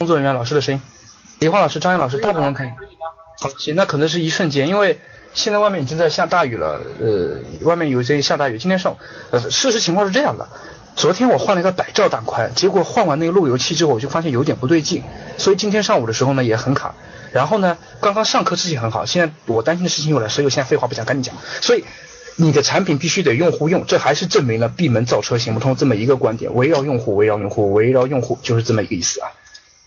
工作人员老师的声音，李华老师、张岩老师，大部分人可以。好，行，那可能是一瞬间，因为现在外面已经在下大雨了，呃，外面有些下大雨。今天上午，呃，事实情况是这样的，昨天我换了一个百兆带宽，结果换完那个路由器之后，我就发现有点不对劲，所以今天上午的时候呢也很卡。然后呢，刚刚上课之前很好，现在我担心的事情又来，所以我现在废话不讲，赶紧讲。所以。你的产品必须得用户用，这还是证明了闭门造车行不通这么一个观点。围绕用户，围绕用户，围绕用户，就是这么一个意思啊。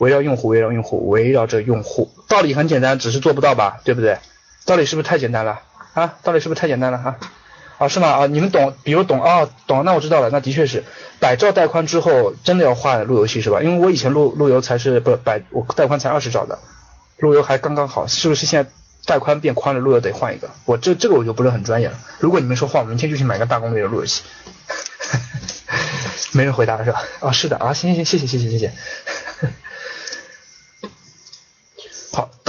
围绕用户，围绕用户，围绕着用户，道理很简单，只是做不到吧，对不对？道理是不是太简单了啊？道理是不是太简单了啊？啊，是吗？啊，你们懂，比如懂啊，懂，那我知道了，那的确是百兆带宽之后真的要换路由器是吧？因为我以前路路由才是不百，我带宽才二十兆的，路由还刚刚好，是不是现在？带宽变宽了，路由得换一个。我这这个我就不是很专业了。如果你们说换，我明天就去买个大功率的路由器。没人回答了是吧？啊，是的啊，行行行，谢谢谢谢谢谢。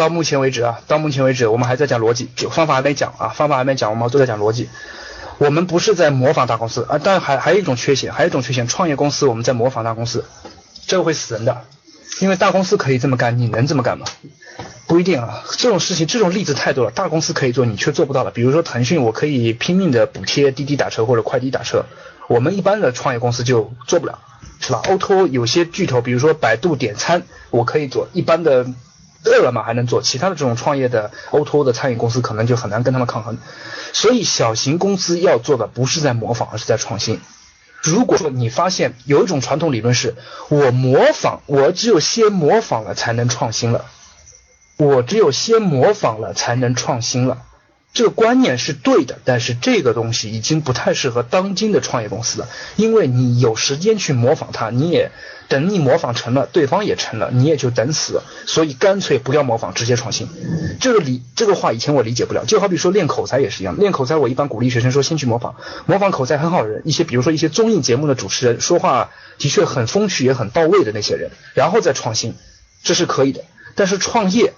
到目前为止啊，到目前为止我们还在讲逻辑，就方法还没讲啊，方法还没讲，我们都在讲逻辑。我们不是在模仿大公司啊，但还还有一种缺陷，还有一种缺陷，创业公司我们在模仿大公司，这个会死人的。因为大公司可以这么干，你能这么干吗？不一定啊，这种事情，这种例子太多了。大公司可以做，你却做不到了。比如说腾讯，我可以拼命的补贴滴滴打车或者快滴打车，我们一般的创业公司就做不了，是吧？O2O 有些巨头，比如说百度点餐，我可以做，一般的饿了么还能做，其他的这种创业的 O2O 的餐饮公司可能就很难跟他们抗衡。所以小型公司要做的不是在模仿，而是在创新。如果说你发现有一种传统理论是，我模仿，我只有先模仿了才能创新了，我只有先模仿了才能创新了。这个观念是对的，但是这个东西已经不太适合当今的创业公司了，因为你有时间去模仿它，你也等你模仿成了，对方也成了，你也就等死。所以干脆不要模仿，直接创新。这个理这个话以前我理解不了，就好比说练口才也是一样，练口才我一般鼓励学生说先去模仿，模仿口才很好的人，一些比如说一些综艺节目的主持人说话的确很风趣也很到位的那些人，然后再创新，这是可以的。但是创业。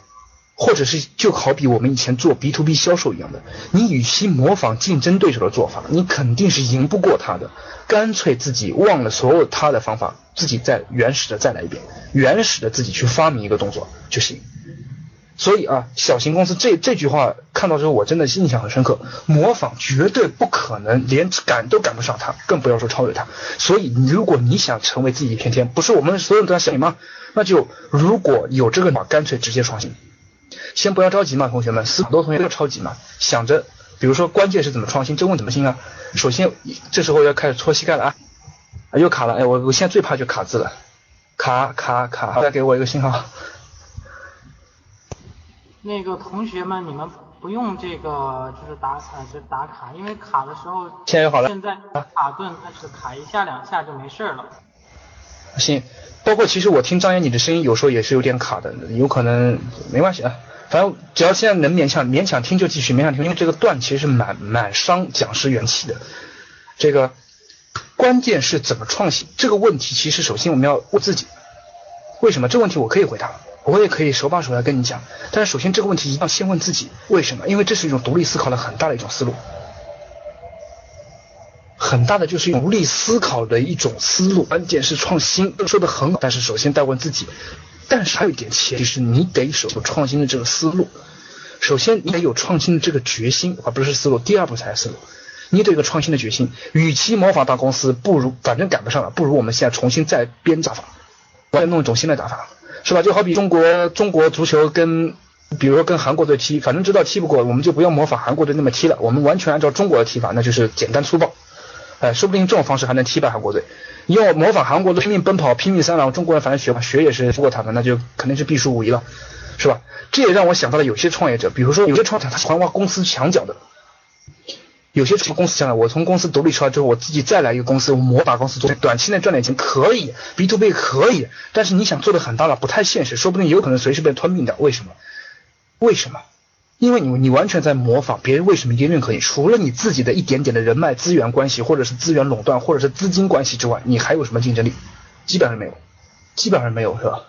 或者是就好比我们以前做 B to B 销售一样的，你与其模仿竞争对手的做法，你肯定是赢不过他的。干脆自己忘了所有他的方法，自己再原始的再来一遍，原始的自己去发明一个动作就行。所以啊，小型公司这这句话看到之后，我真的印象很深刻。模仿绝对不可能，连赶都赶不上他，更不要说超越他。所以，如果你想成为自己一片天，不是我们所有人都要想你吗？那就如果有这个话，干脆直接创新。先不要着急嘛，同学们，很多同学都要着急嘛，想着，比如说关键是怎么创新，这问怎么新啊？首先，这时候要开始搓膝盖了啊！啊，又卡了，哎，我我现在最怕就卡字了，卡卡卡，再给我一个信号。那个同学们，你们不用这个，就是打卡，就打卡，因为卡的时候，现在好了，现在卡顿，但是卡一下两下就没事了。行。包括其实我听张岩你的声音有时候也是有点卡的，有可能没关系啊，反正只要现在能勉强勉强听就继续勉强听，因为这个段其实是蛮蛮伤讲师元气的。这个关键是怎么创新这个问题，其实首先我们要问自己，为什么这个问题我可以回答，我也可以手把手来跟你讲，但是首先这个问题一定要先问自己为什么，因为这是一种独立思考的很大的一种思路。很大的就是独立思考的一种思路，关键是创新，说的很好，但是首先得问自己，但是还有一点前提是你得有创新的这个思路，首先你得有创新的这个决心，而不是思路，第二步才是思路，你得有个创新的决心，与其模仿大公司，不如反正赶不上了，不如我们现在重新再编打法，我再弄一种新的打法，是吧？就好比中国中国足球跟，比如说跟韩国队踢，反正知道踢不过，我们就不要模仿韩国队那么踢了，我们完全按照中国的踢法，那就是简单粗暴。哎，说不定这种方式还能踢败韩国队。要模仿韩国的拼命奔跑、拼命三郎，中国人反正学学也是不过他们，那就肯定是必输无疑了，是吧？这也让我想到了有些创业者，比如说有些创业者他是玩挖公司墙角的，有些公司想来，我从公司独立出来之后，我自己再来一个公司，我模把公司做，短期内赚点钱可以，B to B 可以，但是你想做的很大了，不太现实，说不定有可能随时被吞并掉。为什么？为什么？因为你你完全在模仿别人为什么一定认可你，除了你自己的一点点的人脉资源关系，或者是资源垄断，或者是资金关系之外，你还有什么竞争力？基本上没有，基本上没有，是吧？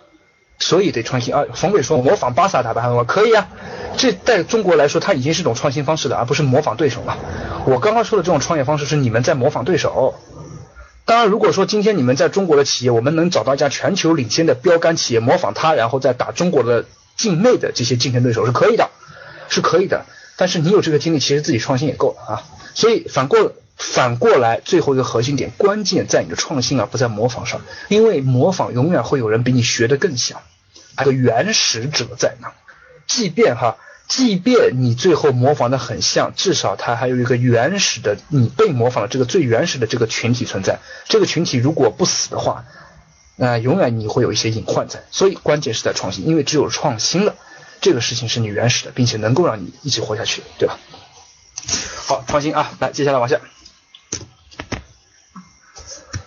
所以得创新啊！冯伟说模仿巴萨打败汉堡可以啊，这在中国来说，它已经是一种创新方式了，而不是模仿对手了。我刚刚说的这种创业方式是你们在模仿对手。当然，如果说今天你们在中国的企业，我们能找到一家全球领先的标杆企业，模仿它，然后再打中国的境内的这些竞争对手是可以的，是可以的。但是你有这个精力，其实自己创新也够了啊。所以反过反过来，最后一个核心点，关键在你的创新而，不在模仿上，因为模仿永远会有人比你学的更像。个原始者在哪？即便哈，即便你最后模仿的很像，至少它还有一个原始的你被模仿的这个最原始的这个群体存在。这个群体如果不死的话，那永远你会有一些隐患在。所以关键是在创新，因为只有创新了，这个事情是你原始的，并且能够让你一起活下去，对吧？好，创新啊，来，接下来往下。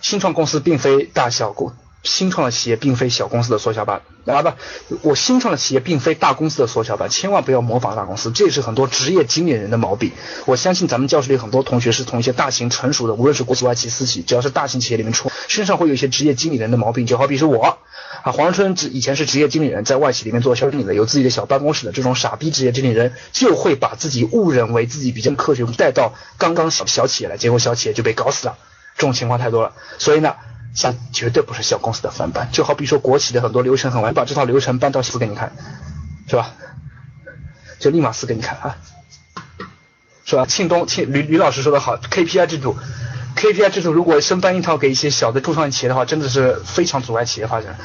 新创公司并非大小公。新创的企业并非小公司的缩小版，啊不，我新创的企业并非大公司的缩小版，千万不要模仿大公司，这也是很多职业经理人的毛病。我相信咱们教室里很多同学是从一些大型成熟的，无论是国企、外企、私企，只要是大型企业里面出，身上会有一些职业经理人的毛病，就好比是我啊，黄春只以前是职业经理人，在外企里面做销售经理的，有自己的小办公室的这种傻逼职业经理人，就会把自己误认为自己比较科学，带到刚刚小小企业来，结果小企业就被搞死了，这种情况太多了，所以呢。它绝对不是小公司的翻版，就好比说国企的很多流程很完，把这套流程搬到司给你看，是吧？就立马撕给你看啊，是吧？庆东庆吕吕老师说的好，KPI 制度，KPI 制度如果生搬一套给一些小的初创企业的话，真的是非常阻碍企业发展。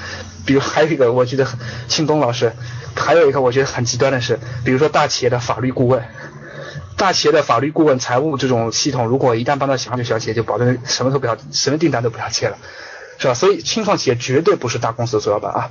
比如还有一个，我觉得庆东老师，还有一个我觉得很极端的是，比如说大企业的法律顾问。大企业的法律顾问、财务这种系统，如果一旦帮到小小企业，就保证什么都不要，什么订单都不要接了，是吧？所以新创企业绝对不是大公司的缩小版啊。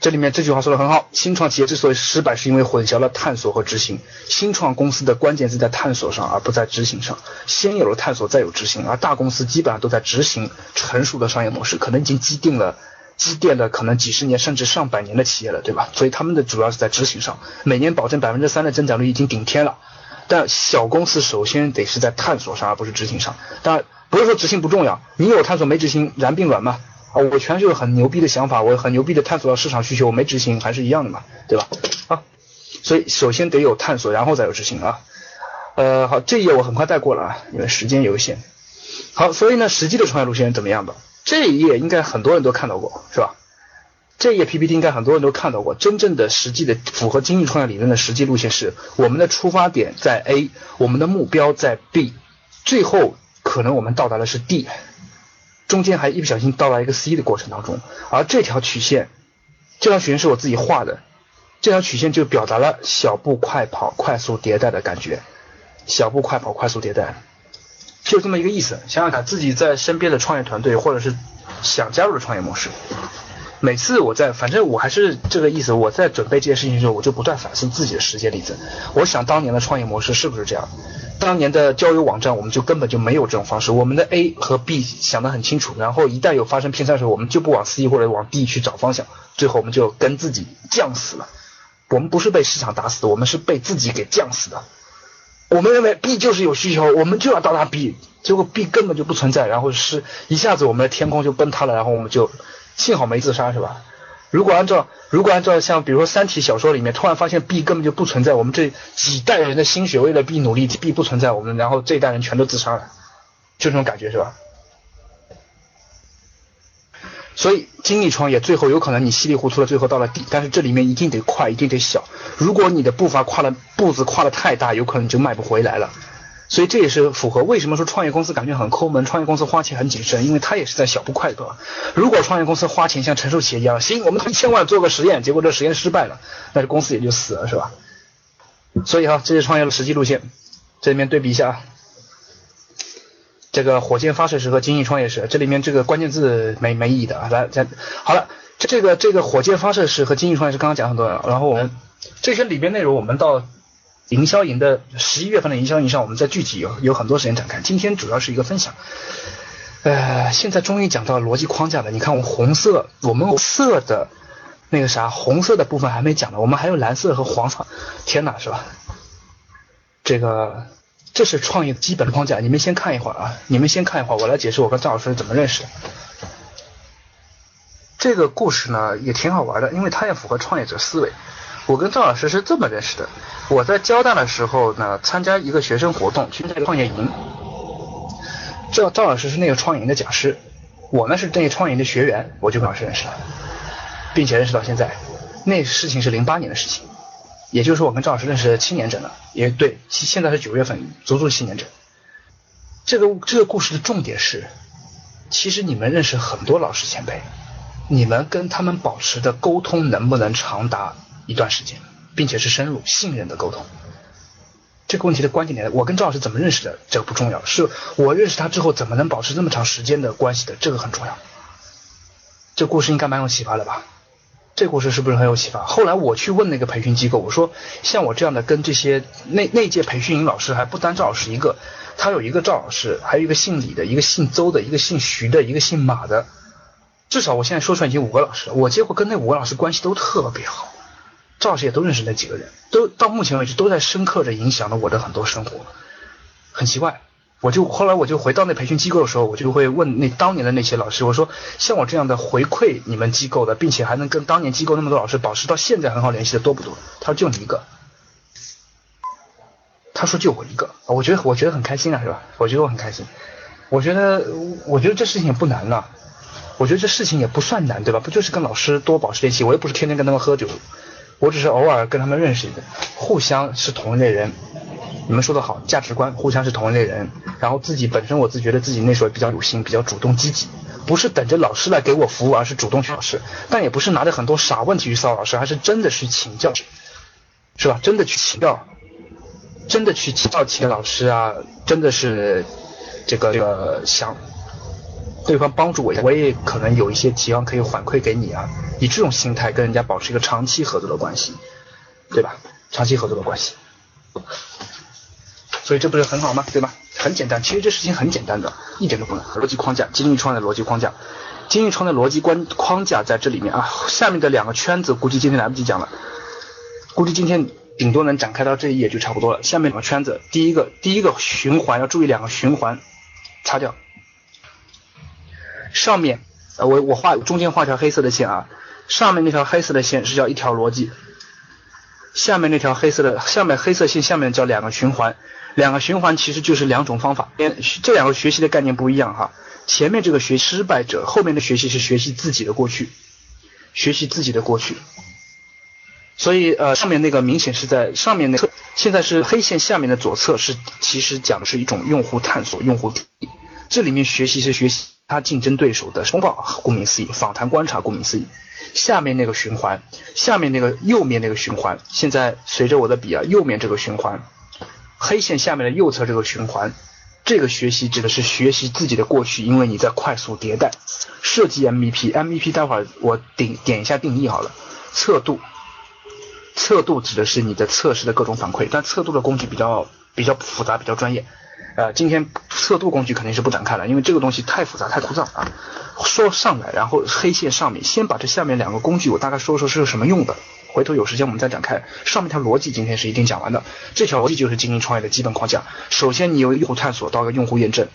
这里面这句话说的很好，新创企业之所以失败，是因为混淆了探索和执行。新创公司的关键字在探索上，而不在执行上。先有了探索，再有执行，而大公司基本上都在执行成熟的商业模式，可能已经既定了。积淀了可能几十年甚至上百年的企业了，对吧？所以他们的主要是在执行上，每年保证百分之三的增长率已经顶天了。但小公司首先得是在探索上，而不是执行上。当然不是说执行不重要，你有探索没执行，然并卵嘛。啊，我全是有很牛逼的想法，我很牛逼的探索到市场需求，我没执行还是一样的嘛，对吧？啊，所以首先得有探索，然后再有执行啊。呃，好，这一页我很快带过了啊，因为时间有限。好，所以呢，实际的创业路线怎么样吧？这一页应该很多人都看到过，是吧？这一页 PPT 应该很多人都看到过。真正的实际的符合精益创业理论的实际路线是：我们的出发点在 A，我们的目标在 B，最后可能我们到达的是 D，中间还一不小心到达一个 C 的过程当中。而这条曲线，这条曲线是我自己画的，这条曲线就表达了小步快跑、快速迭代的感觉。小步快跑、快速迭代。就这么一个意思，想想看，自己在身边的创业团队，或者是想加入的创业模式。每次我在，反正我还是这个意思。我在准备这些事情的时候，我就不断反思自己的实践例子。我想当年的创业模式是不是这样？当年的交友网站，我们就根本就没有这种方式。我们的 A 和 B 想得很清楚，然后一旦有发生偏差的时候，我们就不往 C 或者往 D 去找方向，最后我们就跟自己犟死了。我们不是被市场打死的，我们是被自己给犟死的。我们认为 B 就是有需求，我们就要到达 B，结果 B 根本就不存在，然后是一下子我们的天空就崩塌了，然后我们就幸好没自杀，是吧？如果按照如果按照像比如说三体小说里面，突然发现 B 根本就不存在，我们这几代人的心血为了 B 努力，B 不存在，我们然后这一代人全都自杀了，就这种感觉是吧？所以精力创业最后有可能你稀里糊涂的最后到了底，但是这里面一定得快，一定得小。如果你的步伐跨了步子跨的太大，有可能就迈不回来了。所以这也是符合为什么说创业公司感觉很抠门，创业公司花钱很谨慎，因为它也是在小步快走。如果创业公司花钱像成熟企业一样，行，我们一千万做个实验，结果这实验失败了，那这公司也就死了，是吧？所以哈，这是创业的实际路线，这里面对比一下啊。这个火箭发射式和精益创业式，这里面这个关键字没没意义的啊，来再好了，这个这个火箭发射式和精益创业式刚刚讲很多，然后我们这些里边内容我们到营销营的十一月份的营销营上，我们再具体有有很多时间展开。今天主要是一个分享。呃，现在终于讲到逻辑框架了。你看，我红色，我们色的那个啥，红色的部分还没讲呢，我们还有蓝色和黄色。天哪，是吧？这个这是创业基本的框架，你们先看一会儿啊，你们先看一会儿，我来解释我跟赵老师怎么认识的。这个故事呢也挺好玩的，因为它也符合创业者思维。我跟赵老师是这么认识的，我在交大的时候呢，参加一个学生活动，去那个创业营。赵赵老师是那个创业营的讲师，我呢是那个创业营的学员，我就跟老师认识了，并且认识到现在。那事情是零八年的事情，也就是我跟赵老师认识七年整了，也对，现在是九月份，足足七年整。这个这个故事的重点是，其实你们认识很多老师前辈，你们跟他们保持的沟通能不能长达一段时间，并且是深入信任的沟通？这个问题的关键点，我跟赵老师怎么认识的，这个不重要，是我认识他之后怎么能保持这么长时间的关系的，这个很重要。这故事应该蛮有启发的吧？这故事是不是很有启发？后来我去问那个培训机构，我说像我这样的跟这些那那届培训营老师还不单赵老师一个，他有一个赵老师，还有一个姓李的，一个姓邹的，一个姓徐的，一个姓马的，至少我现在说出来已经五个老师了，我结果跟那五个老师关系都特别好。赵老师也都认识那几个人，都到目前为止都在深刻的影响了我的很多生活。很奇怪，我就后来我就回到那培训机构的时候，我就会问那当年的那些老师，我说像我这样的回馈你们机构的，并且还能跟当年机构那么多老师保持到现在很好联系的多不多？他说就你一个。他说就我一个，我觉得我觉得很开心啊，是吧？我觉得我很开心。我觉得我觉得这事情也不难了，我觉得这事情也不算难，对吧？不就是跟老师多保持联系？我又不是天天跟他们喝酒。我只是偶尔跟他们认识一个，互相是同一类人。你们说的好，价值观互相是同一类人。然后自己本身我自觉得自己那时候比较有心，比较主动积极，不是等着老师来给我服务，而是主动去老师。但也不是拿着很多傻问题去骚扰老师，还是真的去请教，是吧？真的去请教，真的去请教请老师啊，真的是这个这个想。对方帮助我，我也可能有一些提案可以反馈给你啊。以这种心态跟人家保持一个长期合作的关系，对吧？长期合作的关系，所以这不是很好吗？对吧？很简单，其实这事情很简单的，一点都不难。逻辑框架，精益创的逻辑框架，精益创的逻辑关框架在这里面啊。下面的两个圈子估计今天来不及讲了，估计今天顶多能展开到这一页就差不多了。下面两个圈子，第一个第一个循环要注意两个循环，擦掉。上面，呃，我我画中间画条黑色的线啊，上面那条黑色的线是叫一条逻辑，下面那条黑色的下面黑色线下面叫两个循环，两个循环其实就是两种方法，这两个学习的概念不一样哈，前面这个学失败者，后面的学习是学习自己的过去，学习自己的过去，所以呃上面那个明显是在上面那个现在是黑线下面的左侧是其实讲的是一种用户探索用户，这里面学习是学习。他竞争对手的通报，顾名思义，访谈观察，顾名思义。下面那个循环，下面那个右面那个循环，现在随着我的笔啊，右面这个循环，黑线下面的右侧这个循环，这个学习指的是学习自己的过去，因为你在快速迭代，设计 MVP，MVP 待会儿我点点一下定义好了，测度，测度指的是你的测试的各种反馈，但测度的工具比较比较复杂，比较专业。呃，今天测度工具肯定是不展开了，因为这个东西太复杂太枯燥啊。说上来，然后黑线上面，先把这下面两个工具我大概说说是有什么用的，回头有时间我们再展开。上面条逻辑今天是一定讲完的，这条逻辑就是经营创业的基本框架。首先你由用户探索到个用户验证，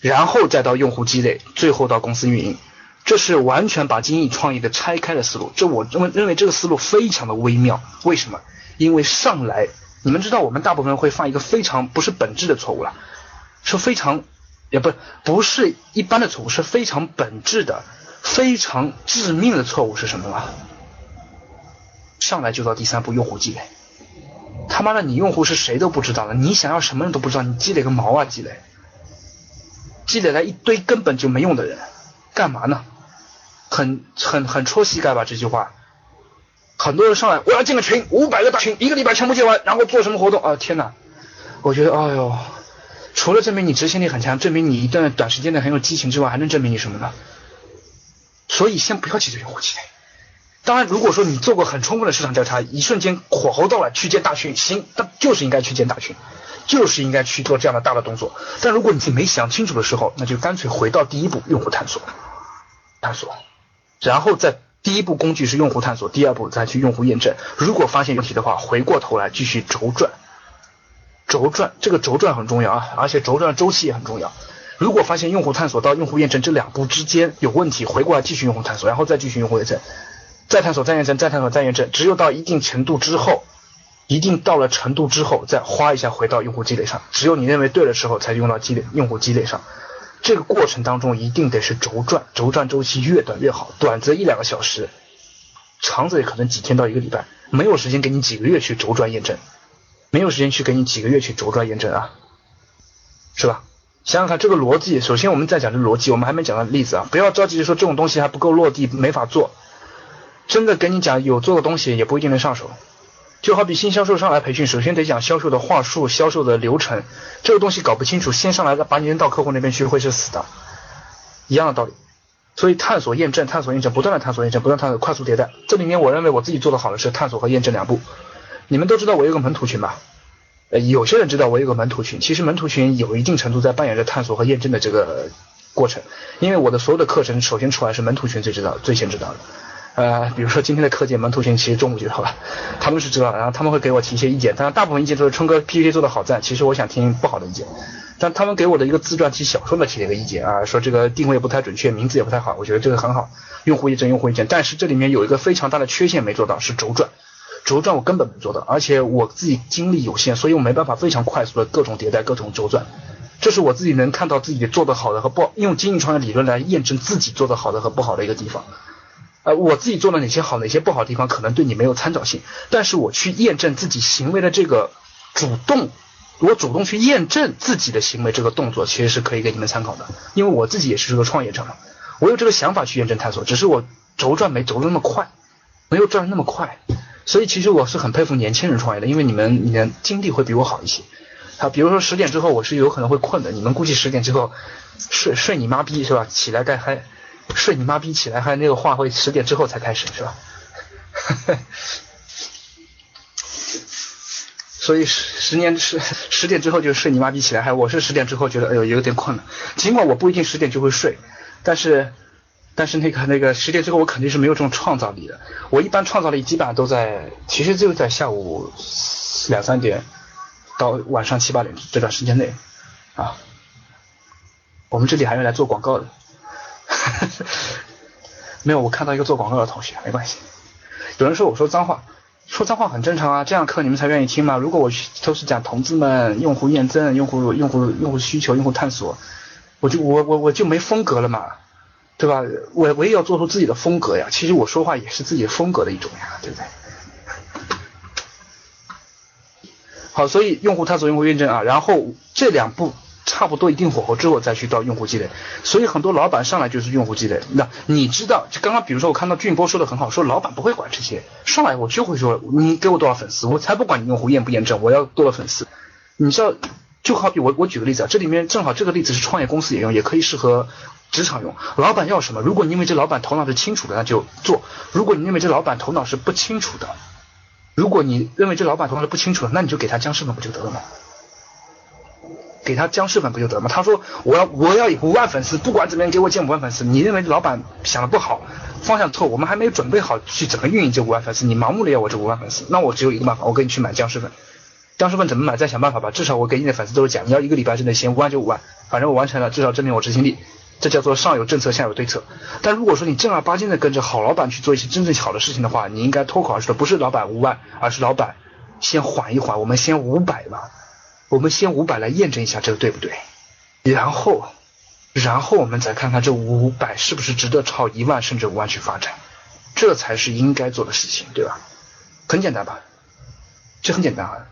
然后再到用户积累，最后到公司运营，这是完全把经营创业的拆开的思路。这我认为认为这个思路非常的微妙。为什么？因为上来，你们知道我们大部分人会犯一个非常不是本质的错误了。是非常，也不不是一般的错误，是非常本质的、非常致命的错误是什么吗？上来就到第三步，用户积累。他妈的，你用户是谁都不知道了，你想要什么人都不知道，你积累个毛啊！积累，积累来一堆根本就没用的人，干嘛呢？很很很戳膝盖吧？这句话，很多人上来，我要建个群，五百个大群，一个礼拜全部建完，然后做什么活动啊？天哪！我觉得，哎呦。除了证明你执行力很强，证明你一段短时间内很有激情之外，还能证明你什么呢？所以先不要急着用户积累，当然，如果说你做过很充分的市场调查，一瞬间火候到了去见大群，行，那就是应该去见大群，就是应该去做这样的大的动作。但如果你自己没想清楚的时候，那就干脆回到第一步，用户探索，探索，然后再第一步工具是用户探索，第二步再去用户验证。如果发现问题的话，回过头来继续轴转，轴转，这个轴转很重要啊，而且轴转的周期也很重要。如果发现用户探索到用户验证这两步之间有问题，回过来继续用户探索，然后再继续用户验证。再探索，再验证，再探索，再验证，只有到一定程度之后，一定到了程度之后，再花一下回到用户积累上。只有你认为对的时候，才用到积累用户积累上。这个过程当中一定得是轴转，轴转周期越短越好，短则一两个小时，长则也可能几天到一个礼拜。没有时间给你几个月去轴转验证，没有时间去给你几个月去轴转验证啊，是吧？想想看这个逻辑，首先我们再讲这逻辑，我们还没讲到例子啊，不要着急说这种东西还不够落地，没法做。真的跟你讲有做的东西也不一定能上手，就好比新销售上来培训，首先得讲销售的话术、销售的流程，这个东西搞不清楚，先上来把你扔到客户那边去会是死的，一样的道理。所以探索验证、探索验证，不断的探索验证，不断探索，快速迭代。这里面我认为我自己做的好的是探索和验证两步。你们都知道我有个门徒群吧？呃，有些人知道我有个门徒群，其实门徒群有一定程度在扮演着探索和验证的这个过程，因为我的所有的课程首先出来是门徒群最知道、最先知道的。呃，比如说今天的课件门徒群，其实中午就好了，他们是知道的，然后他们会给我提一些意见，当然大部分意见都是春哥 PPT 做的好赞，其实我想听不好的意见，但他们给我的一个自传体小说的提了一个意见啊，说这个定位不太准确，名字也不太好，我觉得这个很好，用户验证，用户验证，但是这里面有一个非常大的缺陷没做到，是轴转，轴转我根本没做到，而且我自己精力有限，所以我没办法非常快速的各种迭代，各种轴转，这是我自己能看到自己做的好的和不用经营创业理论来验证自己做的好的和不好的一个地方。呃，我自己做了哪些好，哪些不好的地方，可能对你没有参照性。但是我去验证自己行为的这个主动，我主动去验证自己的行为这个动作，其实是可以给你们参考的。因为我自己也是这个创业者嘛，我有这个想法去验证探索，只是我轴转没轴的那么快，没有转的那么快。所以其实我是很佩服年轻人创业的，因为你们你的精力会比我好一些。好，比如说十点之后我是有可能会困的，你们估计十点之后睡睡你妈逼是吧？起来该嗨。睡你妈逼起来！还有那个话会十点之后才开始是吧？所以十十年十十点之后就睡你妈逼起来！还我是十点之后觉得哎呦有点困了，尽管我不一定十点就会睡，但是但是那个那个十点之后我肯定是没有这种创造力的。我一般创造力基本上都在其实就在下午两三点到晚上七八点这段时间内啊。我们这里还用来做广告的。没有，我看到一个做广告的同学，没关系。有人说我说脏话，说脏话很正常啊，这样课你们才愿意听嘛。如果我都是讲同志们、用户验证、用户用户用户需求、用户探索，我就我我我就没风格了嘛，对吧？我我也要做出自己的风格呀。其实我说话也是自己风格的一种呀，对不对？好，所以用户探索、用户验证啊，然后这两步。差不多一定火候之后再去到用户积累，所以很多老板上来就是用户积累。那你知道，就刚刚比如说我看到俊波说的很好，说老板不会管这些，上来我就会说你给我多少粉丝，我才不管你用户验不验证，我要多少粉丝。你知道，就好比我我举个例子啊，这里面正好这个例子是创业公司也用，也可以适合职场用。老板要什么？如果你认为这老板头脑是清楚的，那就做；如果你认为这老板头脑是不清楚的，如果你认为这老板头脑是不清楚的，那你就给他僵尸粉不就得了吗？给他僵尸粉不就得了吗？他说我要我要五万粉丝，不管怎么样给我建五万粉丝。你认为老板想的不好，方向错，我们还没有准备好去怎么运营这五万粉丝，你盲目的要我这五万粉丝，那我只有一个办法，我给你去买僵尸粉。僵尸粉怎么买？再想办法吧。至少我给你的粉丝都是假，你要一个礼拜之内先五万就五万，反正我完成了，至少证明我执行力。这叫做上有政策，下有对策。但如果说你正儿八经的跟着好老板去做一些真正好的事情的话，你应该脱口而出的不是老板五万，而是老板先缓一缓，我们先五百吧。我们先五百来验证一下这个对不对，然后，然后我们再看看这五百是不是值得朝一万甚至五万去发展，这才是应该做的事情，对吧？很简单吧？这很简单啊，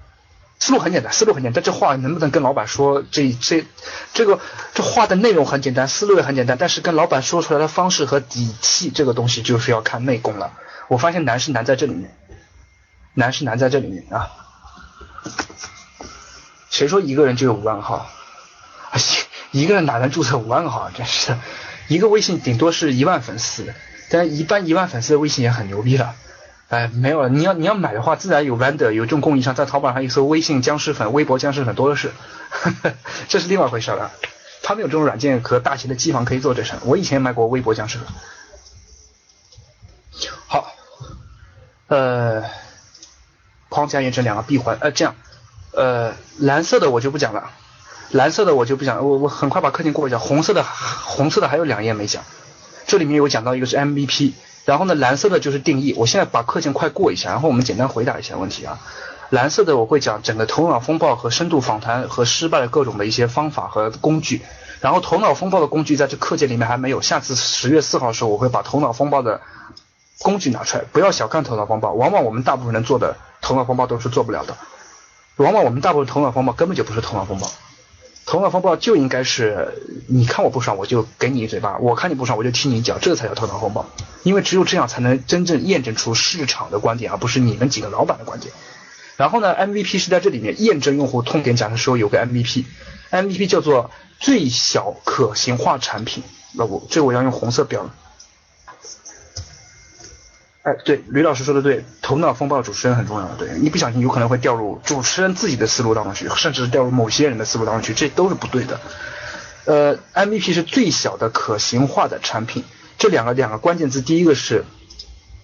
思路很简单，思路很简单。这话能不能跟老板说？这这这个这话的内容很简单，思路也很简单，但是跟老板说出来的方式和底气，这个东西就是要看内功了。我发现难是难在这里面，难是难在这里面啊。谁说一个人就有五万个号？一个人哪能注册五万个号？真是的，一个微信顶多是一万粉丝，但一般一万粉丝的微信也很牛逼了。哎，没有了，你要你要买的话，自然有 vendor 有这种供应商，在淘宝上一搜微信僵尸粉、微博僵尸粉多的是，这是另外一回事了。他们有这种软件和大型的机房可以做这事。我以前卖过微博僵尸粉。好，呃，框架验证两个闭环，呃，这样，呃，蓝色的我就不讲了，蓝色的我就不讲，我我很快把课件过一下。红色的红色的还有两页没讲，这里面有讲到一个是 MVP。然后呢，蓝色的就是定义。我现在把课件快过一下，然后我们简单回答一下问题啊。蓝色的我会讲整个头脑风暴和深度访谈和失败的各种的一些方法和工具。然后头脑风暴的工具在这课件里面还没有，下次十月四号的时候我会把头脑风暴的工具拿出来。不要小看头脑风暴，往往我们大部分人做的头脑风暴都是做不了的。往往我们大部分头脑风暴根本就不是头脑风暴。头脑风暴就应该是你看我不爽，我就给你一嘴巴；我看你不爽，我就踢你一脚，这才叫头脑风暴。因为只有这样才能真正验证出市场的观点，而不是你们几个老板的观点。然后呢，MVP 是在这里面验证用户痛点讲的时候有个 MVP，MVP 叫做最小可行化产品。那我这我要用红色标。哎，对，吕老师说的对，头脑风暴主持人很重要。对，一不小心有可能会掉入主持人自己的思路当中去，甚至掉入某些人的思路当中去，这都是不对的。呃，MVP 是最小的可行化的产品。这两个两个关键字，第一个是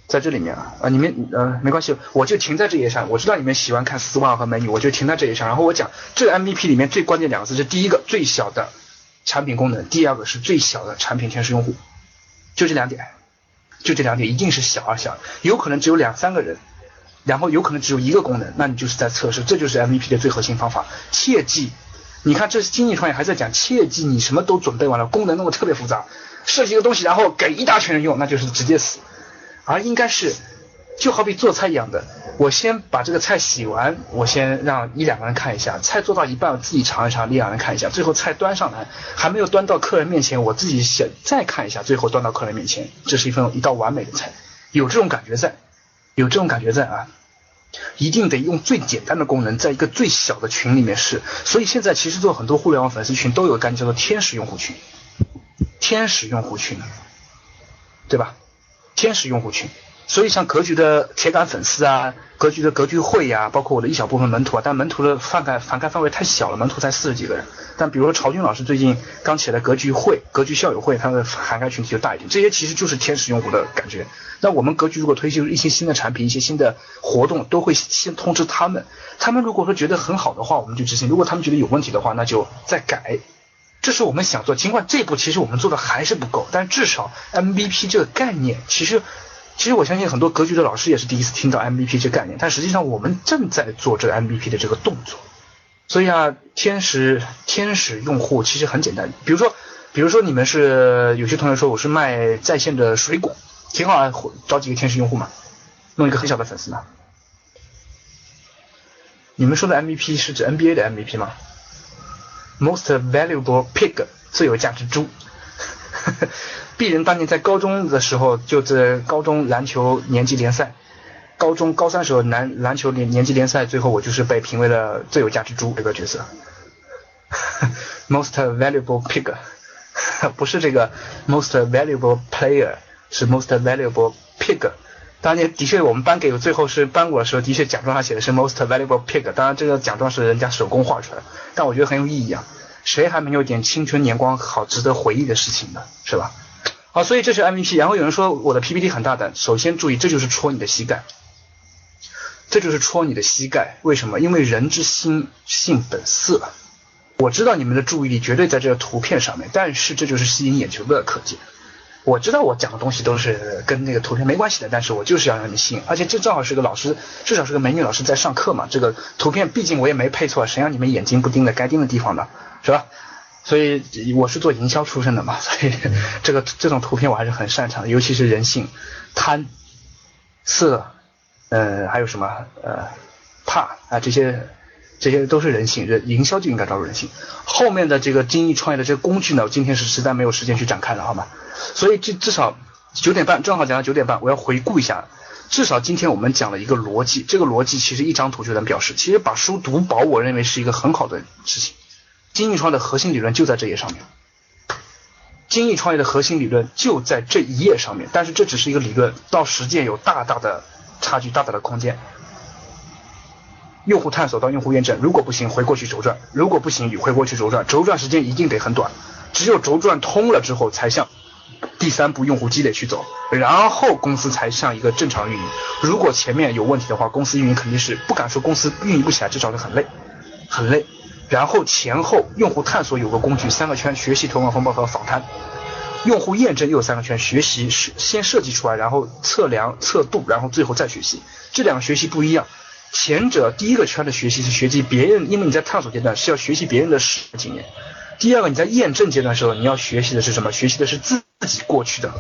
在这里面啊，啊，你们呃没关系，我就停在这页上。我知道你们喜欢看丝袜和美女，我就停在这页上。然后我讲这个 MVP 里面最关键两个字是第一个最小的产品功能，第二个是最小的产品天使用户，就这两点。就这两点，一定是小而小，有可能只有两三个人，然后有可能只有一个功能，那你就是在测试，这就是 MVP 的最核心方法。切记，你看这是经济创业还在讲，切记你什么都准备完了，功能弄得特别复杂，设计一个东西然后给一大群人用，那就是直接死，而应该是。就好比做菜一样的，我先把这个菜洗完，我先让一两个人看一下，菜做到一半，我自己尝一尝，一两个人看一下，最后菜端上来，还没有端到客人面前，我自己想再看一下，最后端到客人面前，这是一份一道完美的菜，有这种感觉在，有这种感觉在啊，一定得用最简单的功能，在一个最小的群里面试，所以现在其实做很多互联网粉丝群都有个概念叫做天使用户群，天使用户群，对吧？天使用户群。所以像格局的铁杆粉丝啊，格局的格局会呀，包括我的一小部分门徒啊，但门徒的涵盖涵盖范围太小了，门徒才四十几个人。但比如说曹军老师最近刚起来格局会、格局校友会，他的涵盖群体就大一点。这些其实就是天使用户的感觉。那我们格局如果推出一些新的产品、一些新的活动，都会先通知他们。他们如果说觉得很好的话，我们就执行；如果他们觉得有问题的话，那就再改。这是我们想做，尽管这一步其实我们做的还是不够，但至少 MVP 这个概念其实。其实我相信很多格局的老师也是第一次听到 MVP 这概念，但实际上我们正在做这个 MVP 的这个动作。所以啊，天使天使用户其实很简单，比如说，比如说你们是有些同学说我是卖在线的水果，挺好啊，找几个天使用户嘛，弄一个很小的粉丝呢。你们说的 MVP 是指 NBA 的 MVP 吗？Most valuable pig 最有价值猪。鄙人当年在高中的时候，就在高中篮球年级联赛，高中高三时候篮篮球年年级联赛，最后我就是被评为了最有价值猪这个角色，most valuable pig，不是这个 most valuable player，是 most valuable pig。当年的确我们颁给最后是颁过的时候，的确奖状上写的是 most valuable pig，当然这个奖状是人家手工画出来，但我觉得很有意义啊。谁还没有点青春年光好值得回忆的事情呢？是吧？好，所以这是 MVP。然后有人说我的 PPT 很大胆，首先注意，这就是戳你的膝盖，这就是戳你的膝盖。为什么？因为人之心性本色。我知道你们的注意力绝对在这个图片上面，但是这就是吸引眼球的课件。我知道我讲的东西都是跟那个图片没关系的，但是我就是要让你吸引。而且这正好是个老师，至少是个美女老师在上课嘛。这个图片毕竟我也没配错，谁让你们眼睛不盯在该盯的地方呢？是吧？所以我是做营销出身的嘛，所以这个这种图片我还是很擅长的，尤其是人性、贪、色，呃，还有什么呃怕啊这些，这些都是人性，人营销就应该抓住人性。后面的这个精益创业的这个工具呢，今天是实在没有时间去展开了，好吗？所以至至少九点半正好讲到九点半，我要回顾一下，至少今天我们讲了一个逻辑，这个逻辑其实一张图就能表示，其实把书读薄，我认为是一个很好的事情。精益创业的核心理论就在这页上面，精益创业的核心理论就在这一页上面，但是这只是一个理论，到实践有大大的差距，大大的空间。用户探索到用户验证，如果不行回过去轴转，如果不行回过去轴转，轴转时间一定得很短，只有轴转通了之后才向第三步用户积累去走，然后公司才像一个正常运营。如果前面有问题的话，公司运营肯定是不敢说公司运营不起来，至少是很累，很累。然后前后用户探索有个工具，三个圈：学习、投放、风暴和访谈。用户验证又有三个圈：学习是先设计出来，然后测量、测度，然后最后再学习。这两个学习不一样。前者第一个圈的学习是学习别人，因为你在探索阶段是要学习别人的实经验。第二个你在验证阶段的时候，你要学习的是什么？学习的是自己过去的，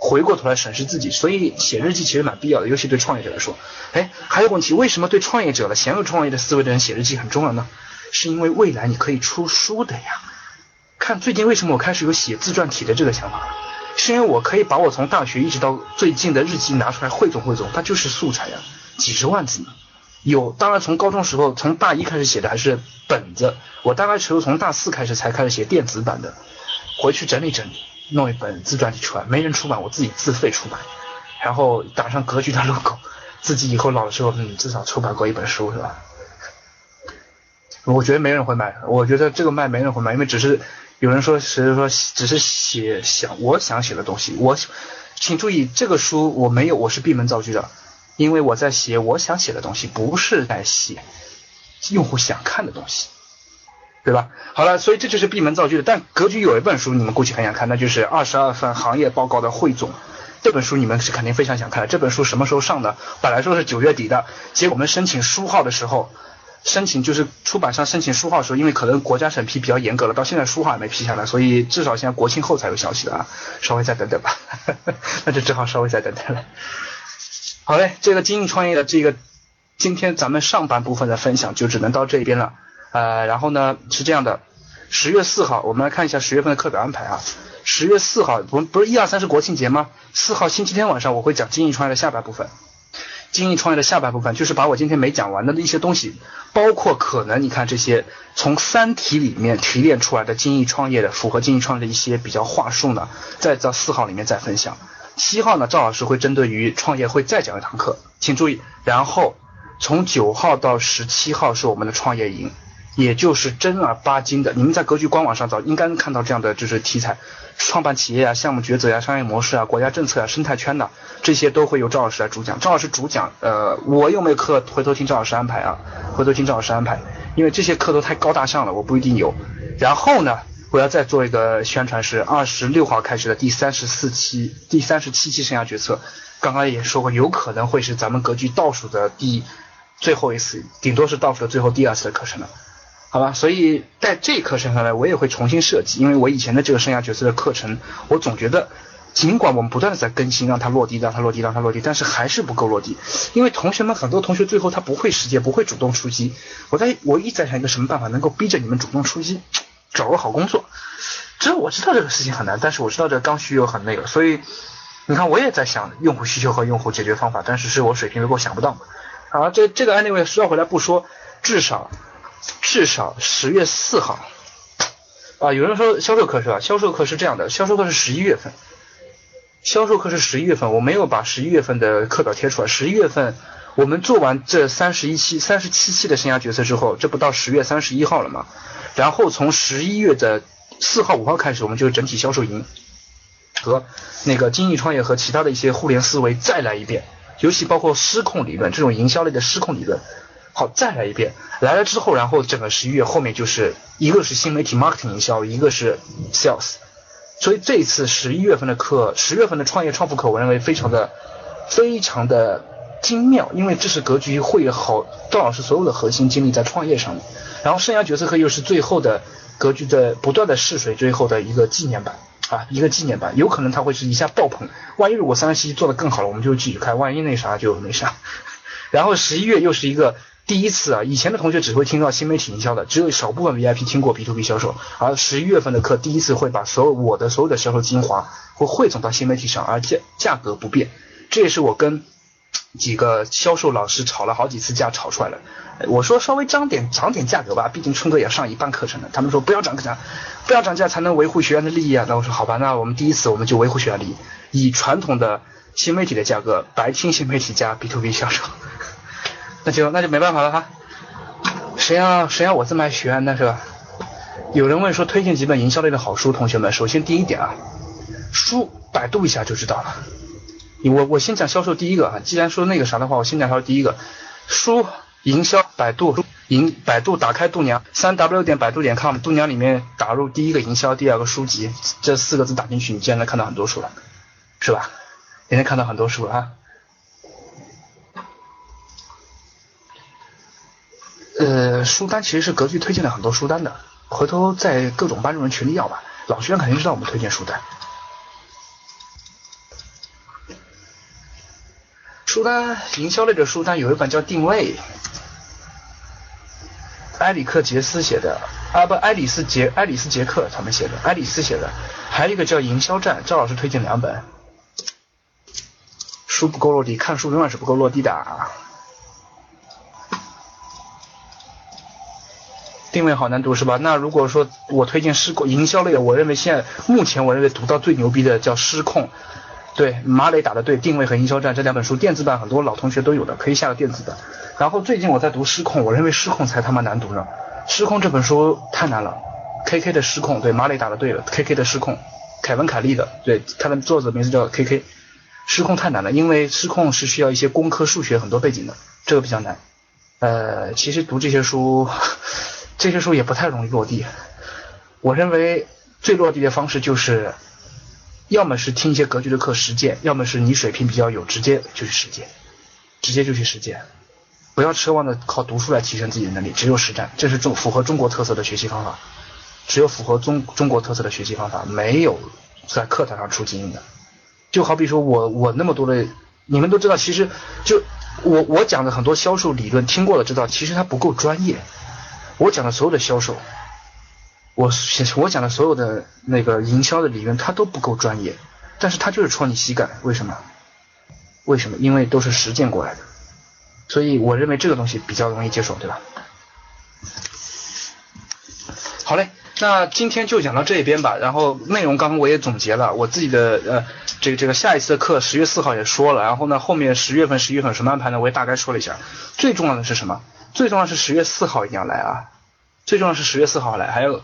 回过头来审视自己。所以写日记其实蛮必要的，尤其对创业者来说。哎，还有问题，为什么对创业者的想有创业的思维的人写日记很重要呢？是因为未来你可以出书的呀。看最近为什么我开始有写自传体的这个想法了？是因为我可以把我从大学一直到最近的日记拿出来汇总汇总，它就是素材呀，几十万字呢。有，当然从高中时候从大一开始写的还是本子，我大概只有从大四开始才开始写电子版的，回去整理整理，弄一本自传体出来，没人出版，我自己自费出版，然后打上格局的 logo，自己以后老的时候，嗯，至少出版过一本书是吧？我觉得没人会买，我觉得这个卖没人会买，因为只是有人说，只是说只是写想我想写的东西。我请注意，这个书我没有，我是闭门造句的，因为我在写我想写的东西，不是在写用户想看的东西，对吧？好了，所以这就是闭门造句的。但格局有一本书，你们估计很想看，那就是二十二份行业报告的汇总。这本书你们是肯定非常想看的。这本书什么时候上的？本来说是九月底的，结果我们申请书号的时候。申请就是出版商申请书号的时候，因为可能国家审批比较严格了，到现在书号还没批下来，所以至少现在国庆后才有消息的啊，稍微再等等吧，那就只好稍微再等等了。好嘞，这个精益创业的这个今天咱们上半部分的分享就只能到这边了，呃，然后呢是这样的，十月四号我们来看一下十月份的课表安排啊，十月四号不不是一二三是国庆节吗？四号星期天晚上我会讲精益创业的下半部分。精益创业的下半部分就是把我今天没讲完的一些东西，包括可能你看这些从三体里面提炼出来的精益创业的符合精益创业的一些比较话术呢，再到四号里面再分享。七号呢，赵老师会针对于创业会再讲一堂课，请注意。然后从九号到十七号是我们的创业营。也就是正儿八经的，你们在格局官网上找，应该能看到这样的就是题材，创办企业啊、项目抉择呀、商业模式啊、国家政策啊、生态圈的这些都会由赵老师来主讲。赵老师主讲，呃，我有没有课？回头听赵老师安排啊，回头听赵老师安排，因为这些课都太高大上了，我不一定有。然后呢，我要再做一个宣传，是二十六号开始的第三十四期、第三十七期生涯决策。刚刚也说过，有可能会是咱们格局倒数的第最后一次，顶多是倒数的最后第二次的课程了。好吧，所以在这一课程上来，我也会重新设计，因为我以前的这个生涯角色的课程，我总觉得，尽管我们不断的在更新，让它落地，让它落地，让它落地，但是还是不够落地，因为同学们很多同学最后他不会实践，不会主动出击。我在我一直在想一个什么办法能够逼着你们主动出击，找个好工作。这我知道这个事情很难，但是我知道这个刚需又很那个，所以你看我也在想用户需求和用户解决方法，但是是我水平不够想不到。好，这这个 anyway 说回来不说，至少。至少十月四号啊，有人说销售课是吧？销售课是这样的，销售课是十一月份，销售课是十一月份，我没有把十一月份的课表贴出来。十一月份我们做完这三十一期、三十七期的生涯决策之后，这不到十月三十一号了吗？然后从十一月的四号、五号开始，我们就整体销售营和那个精益创业和其他的一些互联思维再来一遍，尤其包括失控理论这种营销类的失控理论。好，再来一遍。来了之后，然后整个十一月后面就是一个是新媒体 marketing 营销，一个是 sales。所以这次十一月份的课，十月份的创业创富课，我认为非常的非常的精妙，因为这是格局会好段老师所有的核心精力在创业上面。然后生涯决策课又是最后的格局的不断的试水，最后的一个纪念版啊，一个纪念版，有可能它会是一下爆棚。万一如果三十七做的更好了，我们就继续开；万一那啥就那啥。然后十一月又是一个。第一次啊，以前的同学只会听到新媒体营销的，只有少部分 VIP 听过 B to B 销售。而十一月份的课，第一次会把所有我的所有的销售精华会汇总到新媒体上，而价价格不变。这也是我跟几个销售老师吵了好几次架，吵出来的。我说稍微涨点涨点价格吧，毕竟春哥也要上一半课程了。他们说不要涨价，不要涨价才能维护学员的利益啊。那我说好吧，那我们第一次我们就维护学员利益，以传统的新媒体的价格，白听新媒体加 B to B 销售，那就那就没办法了哈。谁让谁让我这么爱学呢是吧？有人问说推荐几本营销类的好书，同学们，首先第一点啊，书百度一下就知道了。我我先讲销售第一个啊，既然说那个啥的话，我先讲销售第一个书。营销百度营百度打开度娘三 w 点百度点 com 度娘里面打入第一个营销第二个书籍这四个字打进去，你竟然能看到很多书了，是吧？也能看到很多书了啊。呃，书单其实是格局推荐了很多书单的，回头在各种班主任群里要吧。老学员肯定知道我们推荐书单。书单营销类的书单有一本叫定位。埃里克杰斯写的啊不，埃里斯杰埃里斯杰克他们写的，埃里斯写的，还有一个叫营销战，赵老师推荐两本。书不够落地，看书永远是不够落地的。定位好难读是吧？那如果说我推荐失控营销类的，我认为现在目前我认为读到最牛逼的叫失控。对，马磊打的对，定位和营销战这两本书电子版很多老同学都有的，可以下个电子版。然后最近我在读失控，我认为失控才他妈难读呢。失控这本书太难了，K K 的失控，对，马磊打的对了，K K 的失控，凯文凯利的，对，他的作者名字叫 K K。失控太难了，因为失控是需要一些工科数学很多背景的，这个比较难。呃，其实读这些书，这些书也不太容易落地。我认为最落地的方式就是。要么是听一些格局的课实践，要么是你水平比较有，直接就去实践，直接就去实践，不要奢望着靠读书来提升自己的能力，只有实战，这是中符合中国特色的学习方法，只有符合中中国特色的学习方法，没有在课堂上出精英的。就好比说我我那么多的，你们都知道，其实就我我讲的很多销售理论听过了，知道其实它不够专业，我讲的所有的销售。我我讲的所有的那个营销的理论，它都不够专业，但是它就是戳你膝盖，为什么？为什么？因为都是实践过来的，所以我认为这个东西比较容易接受，对吧？好嘞，那今天就讲到这边吧。然后内容刚刚我也总结了，我自己的呃这个这个下一次的课十月四号也说了，然后呢后面十月份十一月份什么安排呢？我也大概说了一下。最重要的是什么？最重要是十月四号一定要来啊！最重要是十月四号来，还有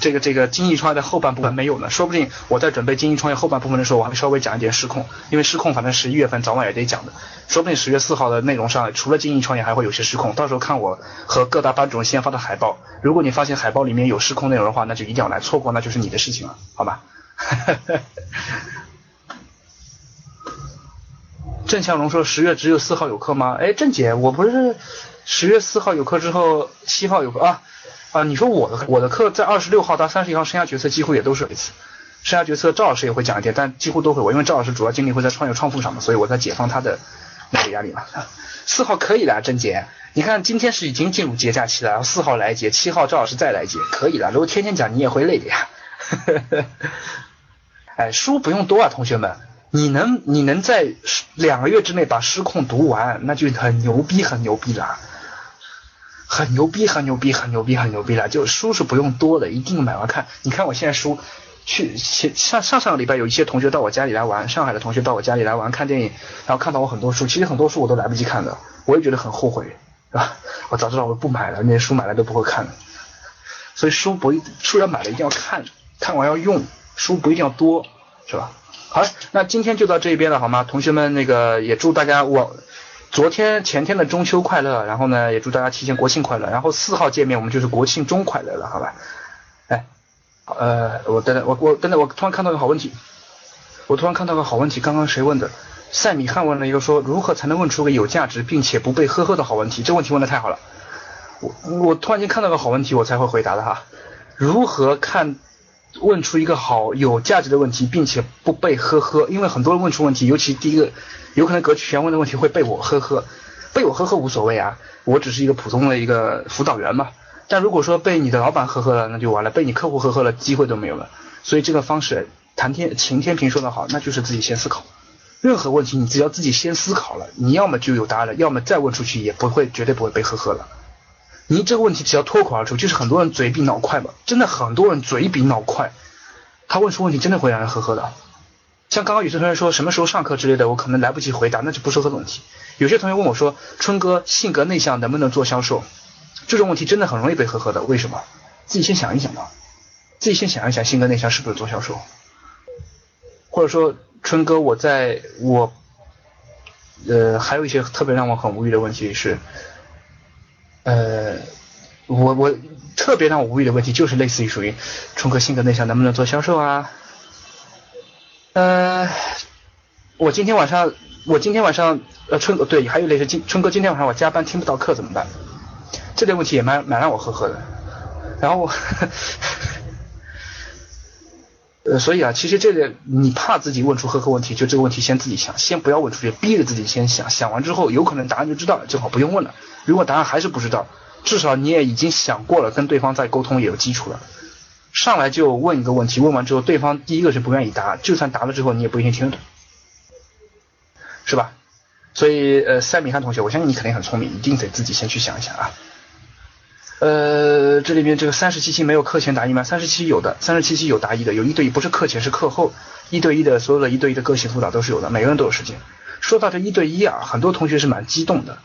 这个这个精益创业的后半部分没有呢，说不定我在准备精益创业后半部分的时候，我还会稍微讲一点失控，因为失控反正十一月份早晚也得讲的，说不定十月四号的内容上除了精益创业还会有些失控，到时候看我和各大班主任先发的海报，如果你发现海报里面有失控内容的话，那就一定要来，错过那就是你的事情了，好吧？郑向荣说十月只有四号有课吗？哎，郑姐，我不是十月四号有课之后七号有课啊？啊，你说我的我的课在二十六号到三十一号，剩下决策几乎也都是一次，剩下决策赵老师也会讲一点，但几乎都会我，因为赵老师主要精力会在创业创富上嘛，所以我在解放他的那个压力嘛。四号可以了，郑姐，你看今天是已经进入节假期了，然后四号来节，七号赵老师再来节，可以了。如果天天讲你也会累的呀。哎，书不用多啊，同学们，你能你能在两个月之内把失控读完，那就很牛逼很牛逼了。很牛逼，很牛逼，很牛逼，很牛逼了！就书是不用多的，一定买完看。你看我现在书，去前上上上个礼拜有一些同学到我家里来玩，上海的同学到我家里来玩看电影，然后看到我很多书，其实很多书我都来不及看的，我也觉得很后悔，是吧？我早知道我不买了，那些书买来都不会看的。所以书不一书要买了一定要看，看完要用，书不一定要多，是吧？好了，那今天就到这边了，好吗？同学们，那个也祝大家我。昨天前天的中秋快乐，然后呢，也祝大家提前国庆快乐。然后四号见面，我们就是国庆中快乐了，好吧？哎，呃，我等等，我我等等，我突然看到个好问题，我突然看到个好问题，刚刚谁问的？赛米汉问了一个说，如何才能问出个有价值并且不被呵呵的好问题？这问题问的太好了，我我突然间看到个好问题，我才会回答的哈。如何看问出一个好有价值的问题，并且不被呵呵？因为很多人问出问题，尤其第一个。有可能格局全问的问题会被我呵呵，被我呵呵无所谓啊，我只是一个普通的一个辅导员嘛。但如果说被你的老板呵呵了，那就完了，被你客户呵呵了，机会都没有了。所以这个方式，谈天晴天平说的好，那就是自己先思考，任何问题你只要自己先思考了，你要么就有答案了，要么再问出去也不会，绝对不会被呵呵了。你这个问题只要脱口而出，就是很多人嘴比脑快嘛，真的很多人嘴比脑快，他问出问题真的会让人呵呵的。像刚刚有些同学说什么时候上课之类的，我可能来不及回答，那就不是呵的问题。有些同学问我说，春哥性格内向，能不能做销售？这种问题真的很容易被呵呵的，为什么？自己先想一想吧，自己先想一想，性格内向是不是做销售？或者说，春哥，我在我，呃，还有一些特别让我很无语的问题是，呃，我我特别让我无语的问题就是类似于属于春哥性格内向，能不能做销售啊？呃，我今天晚上，我今天晚上，呃，春对，还有类似今春哥今天晚上我加班听不到课怎么办？这类问题也蛮蛮让我呵呵的。然后我。呃，所以啊，其实这个你怕自己问出呵呵问题，就这个问题先自己想，先不要问出去，逼着自己先想，想完之后有可能答案就知道了，正好不用问了。如果答案还是不知道，至少你也已经想过了，跟对方再沟通也有基础了。上来就问一个问题，问完之后对方第一个是不愿意答，就算答了之后你也不一定听得懂，是吧？所以呃，塞米汉同学，我相信你肯定很聪明，一定得自己先去想一想啊。呃，这里面这个三十七期没有课前答疑吗？三十七有的，三十七期有答疑的，有一对一，不是课前是课后，一对一的所有的一对一的个性辅导都是有的，每个人都有时间。说到这一对一啊，很多同学是蛮激动的。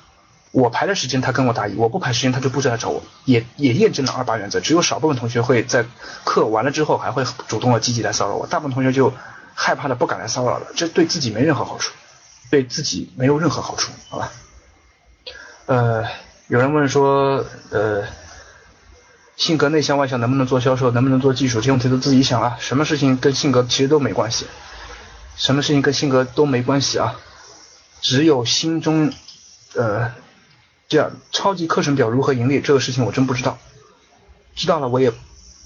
我排的时间他跟我答疑，我不排时间他就不再来找我，也也验证了二八原则，只有少部分同学会在课完了之后还会主动的积极来骚扰我，大部分同学就害怕的不敢来骚扰了，这对自己没任何好处，对自己没有任何好处，好吧？呃，有人问说，呃。性格内向外向能不能做销售，能不能做技术，这些问题都自己想啊。什么事情跟性格其实都没关系，什么事情跟性格都没关系啊。只有心中，呃，这样超级课程表如何盈利这个事情我真不知道，知道了我也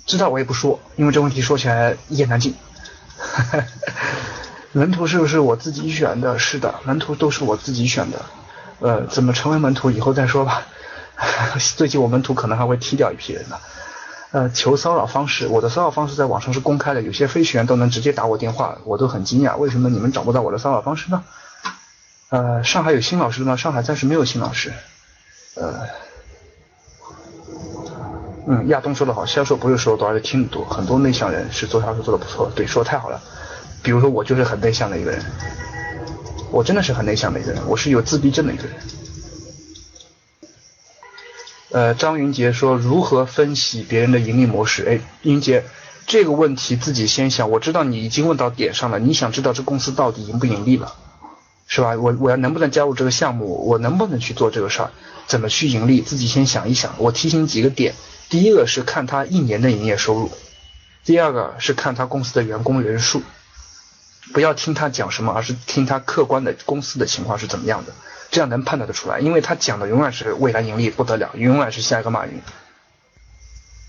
知道我也不说，因为这问题说起来一言难尽。门徒是不是我自己选的？是的，门徒都是我自己选的。呃，怎么成为门徒以后再说吧。最近我们图可能还会踢掉一批人呢。呃，求骚扰方式，我的骚扰方式在网上是公开的，有些飞行员都能直接打我电话，我都很惊讶，为什么你们找不到我的骚扰方式呢？呃，上海有新老师吗？上海暂时没有新老师。呃，嗯，亚东说的好，销售不是说多，而是听得多，很多内向人是做销售做的不错，对，说的太好了。比如说我就是很内向的一个人，我真的是很内向的一个人，我是有自闭症的一个人。呃，张云杰说如何分析别人的盈利模式？哎，云杰，这个问题自己先想。我知道你已经问到点上了，你想知道这公司到底盈不盈利了，是吧？我我要能不能加入这个项目？我能不能去做这个事儿？怎么去盈利？自己先想一想。我提醒几个点：第一个是看他一年的营业收入，第二个是看他公司的员工人数。不要听他讲什么，而是听他客观的公司的情况是怎么样的。这样能判断得出来，因为他讲的永远是未来盈利不得了，永远是下一个马云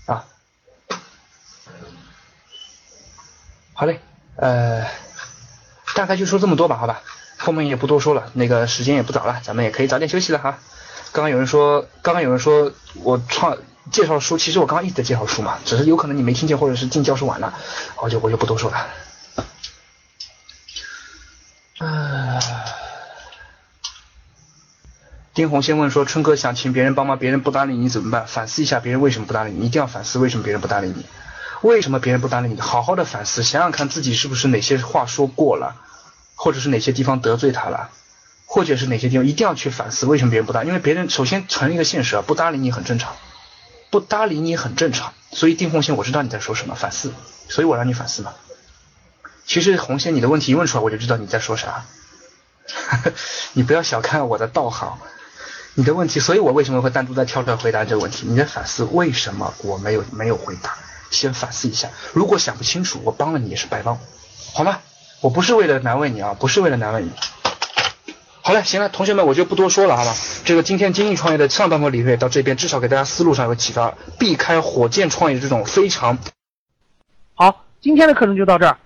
啊。好嘞，呃，大概就说这么多吧，好吧，后面也不多说了，那个时间也不早了，咱们也可以早点休息了哈。刚刚有人说，刚刚有人说我创介绍书，其实我刚刚一直在介绍书嘛，只是有可能你没听见，或者是进教室晚了，我就我就不多说了。丁红先问说：“春哥想请别人帮忙，别人不搭理你怎么办？反思一下别人为什么不搭理你，一定要反思为什么别人不搭理你，为什么别人不搭理你？好好的反思，想想看自己是不是哪些话说过了，或者是哪些地方得罪他了，或者是哪些地方一定要去反思为什么别人不搭？因为别人首先承认一个现实啊，不搭理你很正常，不搭理你很正常。所以丁红先，我知道你在说什么，反思，所以我让你反思嘛。其实红线你的问题一问出来，我就知道你在说啥，你不要小看我的道行。”你的问题，所以我为什么会单独再跳出来回答这个问题？你在反思为什么我没有没有回答？先反思一下，如果想不清楚，我帮了你也是白帮，好吗？我不是为了难为你啊，不是为了难为你。好了，行了，同学们，我就不多说了，好吧？这个今天精益创业的上半部理论到这边，至少给大家思路上有启发，避开火箭创业这种非常。好，今天的课程就到这儿。